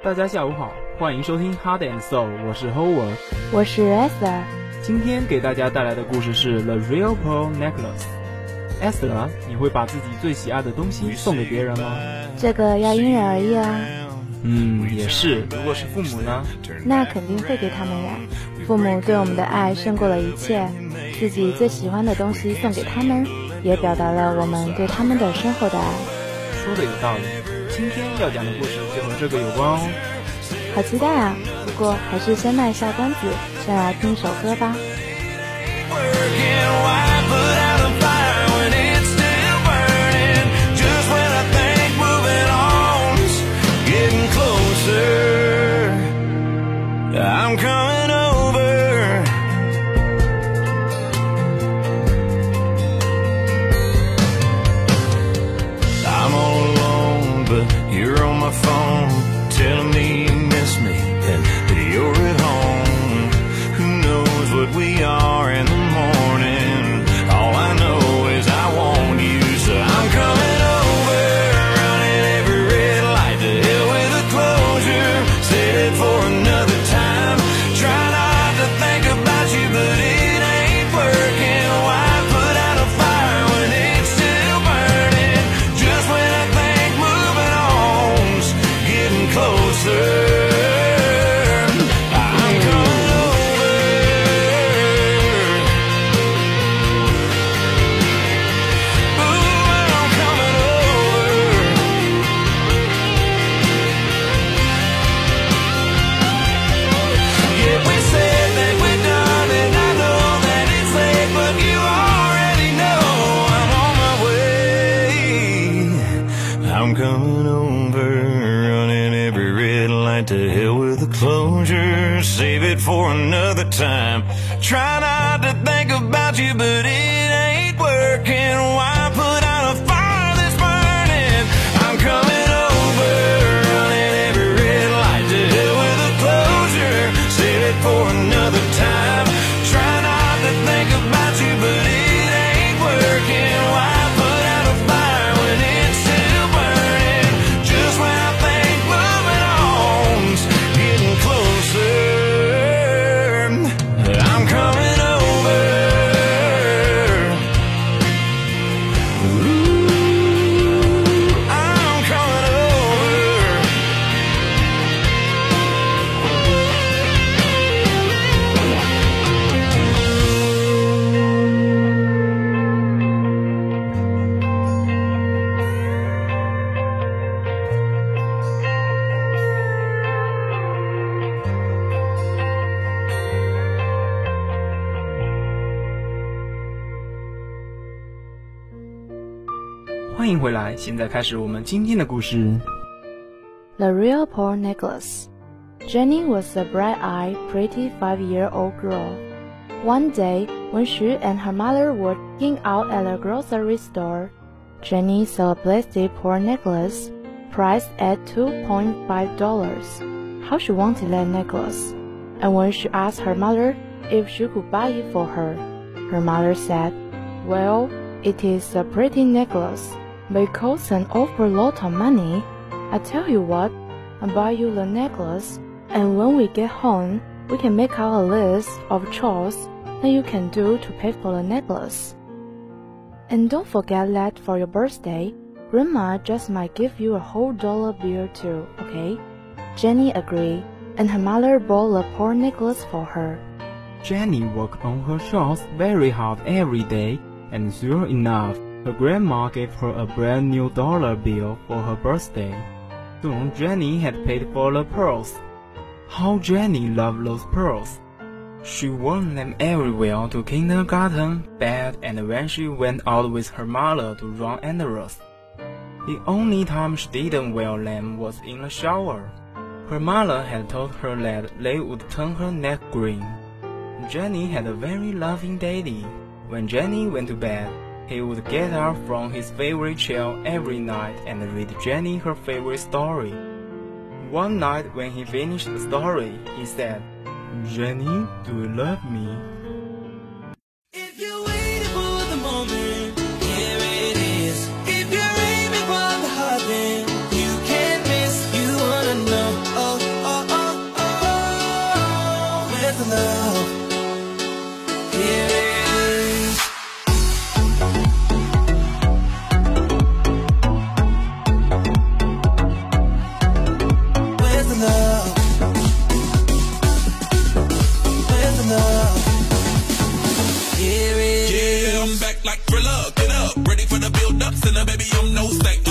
大家下午好，欢迎收听 Hard and Soul，我是 Howard，我是 Esther。今天给大家带来的故事是 The Real Pearl Necklace。Esther，你会把自己最喜爱的东西送给别人吗？这个要因人而异啊。嗯，也是。如果是父母呢？那肯定会给他们呀。父母对我们的爱胜过了一切，自己最喜欢的东西送给他们，也表达了我们对他们的深厚的爱。说的有道理。今天要讲的故事就和这个有关哦。好期待啊！不过还是先卖下关子，先来听首歌吧。Time. Try not to think about you, but 欢迎回来，现在开始我们今天的故事。 The Real Pearl Necklace. Jenny was a bright-eyed, pretty five-year-old girl. One day, when she and her mother were eating out at a grocery store, Jenny saw a plastic pearl necklace priced at $2.5. How she wanted that necklace. And when she asked her mother if she could buy it for her, her mother said, Well, it is a pretty necklace, it costs an awful lot of money. I tell you what, I'll buy you the necklace, and when we get home, we can make out a list of chores that you can do to pay for the necklace. And don't forget that for your birthday, Grandma just might give you a whole dollar bill too, okay? Jenny agreed, and her mother bought the pearl necklace for her. Jenny worked on her chores very hard every day, and sure enough, her grandma gave her a brand new dollar bill for her birthday. Soon Jenny had paid for the pearls. How Jenny loved those pearls! She wore them everywhere to kindergarten, bed, and when she went out with her mother to run errands. The only time she didn't wear them was in the shower. Her mother had told her that they would turn her neck green. Jenny had a very loving daddy. When Jenny went to bed, he would get up from his favorite chair every night and read Jenny her favorite story. One night when he finished the story, he said, Jenny, do you love me? Like like thriller. Get up, ready for the build up, send a baby on no stack.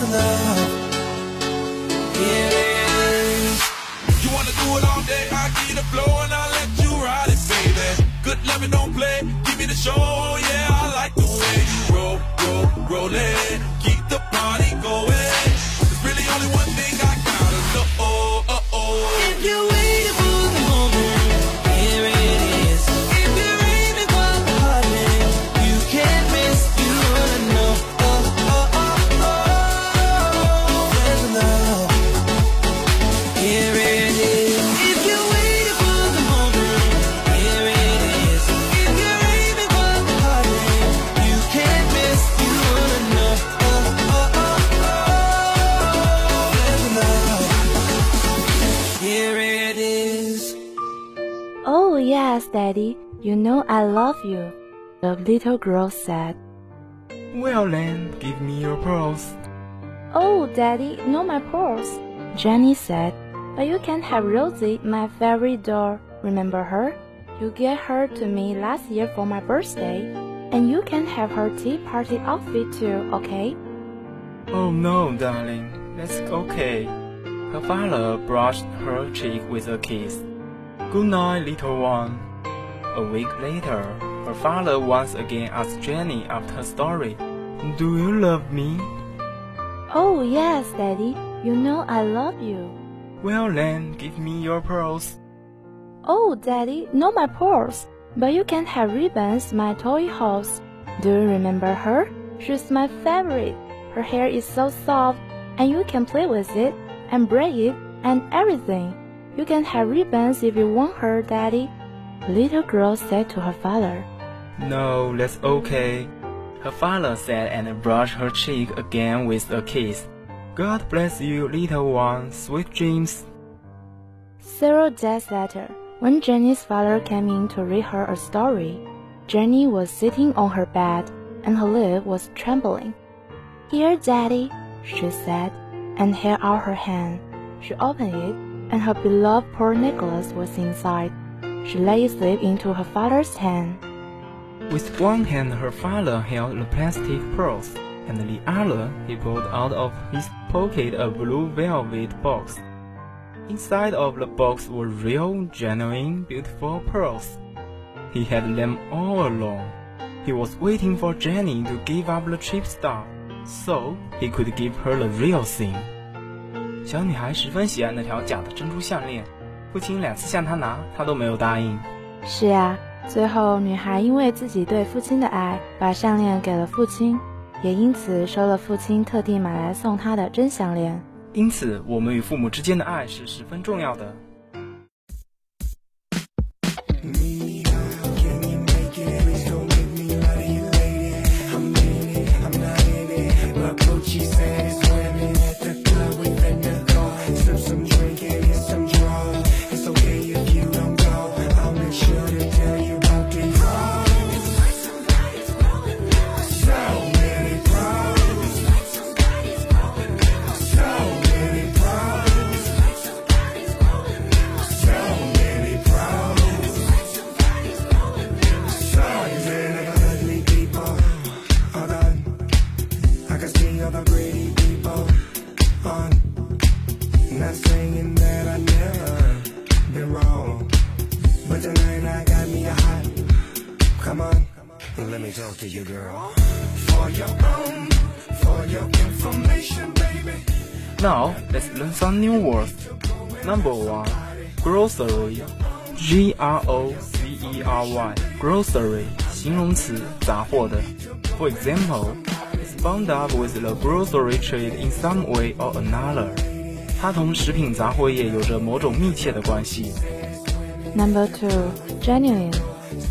with love. You wanna do it all day? I get the flow and I let you ride it, baby. Good loving don't play. Give me the show, yeah. I like the way you roll, roll, roll it. Keep the party going. Daddy, you know I love you, the little girl said. Well then, give me your pearls. Oh, Daddy, not my pearls, Jenny said. But you can have Rosie, my fairy doll. Remember her? You gave her to me last year for my birthday. And you can have her tea party outfit too, okay? Oh no, darling, that's okay. Her father brushed her cheek with a kiss. Good night, little one. A week later, her father once again asked Jenny after her story, Do you love me? Oh, yes, Daddy, you know I love you. Well then, give me your pearls. Oh, Daddy, not my pearls. But you can have ribbons, my toy horse. Do you remember her? She's my favorite. Her hair is so soft, and you can play with it, and braid it, and everything. You can have ribbons if you want her, Daddy. The little girl said to her father. No, that's okay. Her father said and brushed her cheek again with a kiss. God bless you, little one. Sweet dreams. Several days later, when Jenny's father came in to read her a story, Jenny was sitting on her bed and her lip was trembling. Here, Daddy, she said, and held out her hand. She opened it, and her beloved poor Nicholas was inside. She laid his lip into her father's hand. With one hand, her father held the plastic pearls, and the other he pulled out of his pocket a blue velvet box. Inside of the box were real, genuine, beautiful pearls. He had them all along. He was waiting for Jenny to give up the cheap stuff, so he could give her the real thing. 小女孩十分喜爱那条假的珍珠项链， 父亲两次向她拿，她都没有答应。是啊，最后女孩因为自己对父亲的爱，把项链给了父亲，也因此收了父亲特地买来送她的真项链。因此，我们与父母之间的爱是十分重要的。Now let's learn some new words. Number one, grocery. G R O C E R Y. Grocery 形容词，杂货的。For example, it's bound up with the grocery trade in some way or another. 它同食品杂货业有着某种密切的关系。 Number two, genuine.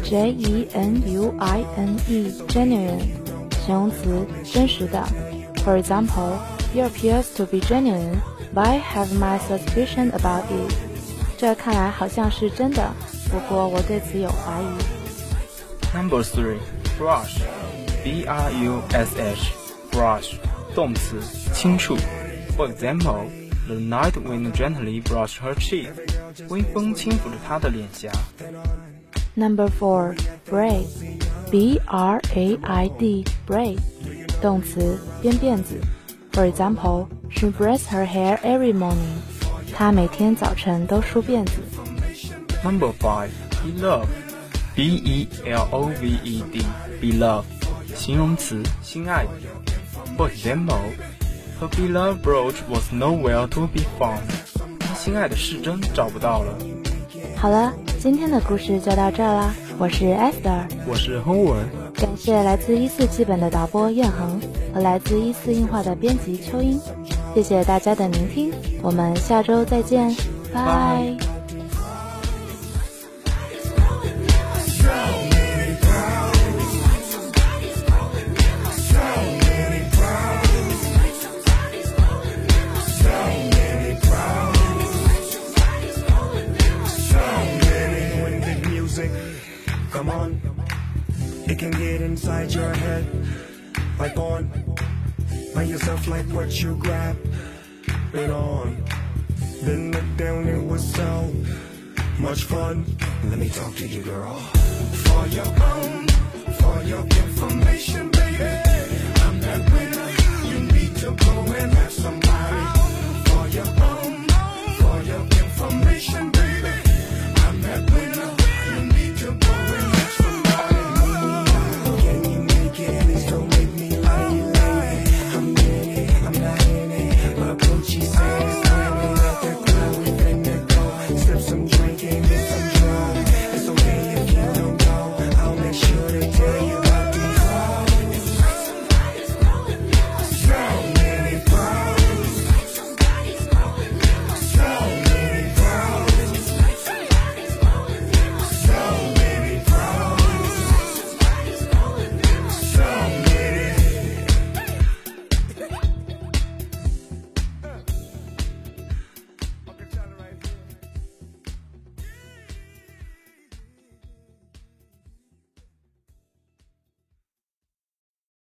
J E N U I N E, genuine. 形容词，真实的。For example, he appears to be genuine, but I have my suspicion about it. 这看来好像是真的，不过我对此有怀疑。 Number three, brush. B R U S H. Brush 动词，轻触。For example, the night wind gently brushed her cheek. 微风轻抚着她的脸颊。 Number four, braid. B R A I D, braid. 动词，编辫子。 For example, she braids her hair every morning. 她每天早晨都梳辫子。 Number five, beloved, b e l o v e d, beloved，形容词，心爱的。For example, her beloved brooch was nowhere to be found. 她心爱的饰针找不到了。好了，今天的故事就到这儿啦。 我是 Esther，我是 Howard，感谢来自一四基本的导播燕恒和来自一四映画的编辑秋英，谢谢大家的聆听，我们下周再见，拜。Come on. It can get inside your head like on. By yourself like what you grab it on. Then look down it was so much fun. Let me talk to you girl. For your own for your information baby. I'm that winner. You need to go and have somebody for your own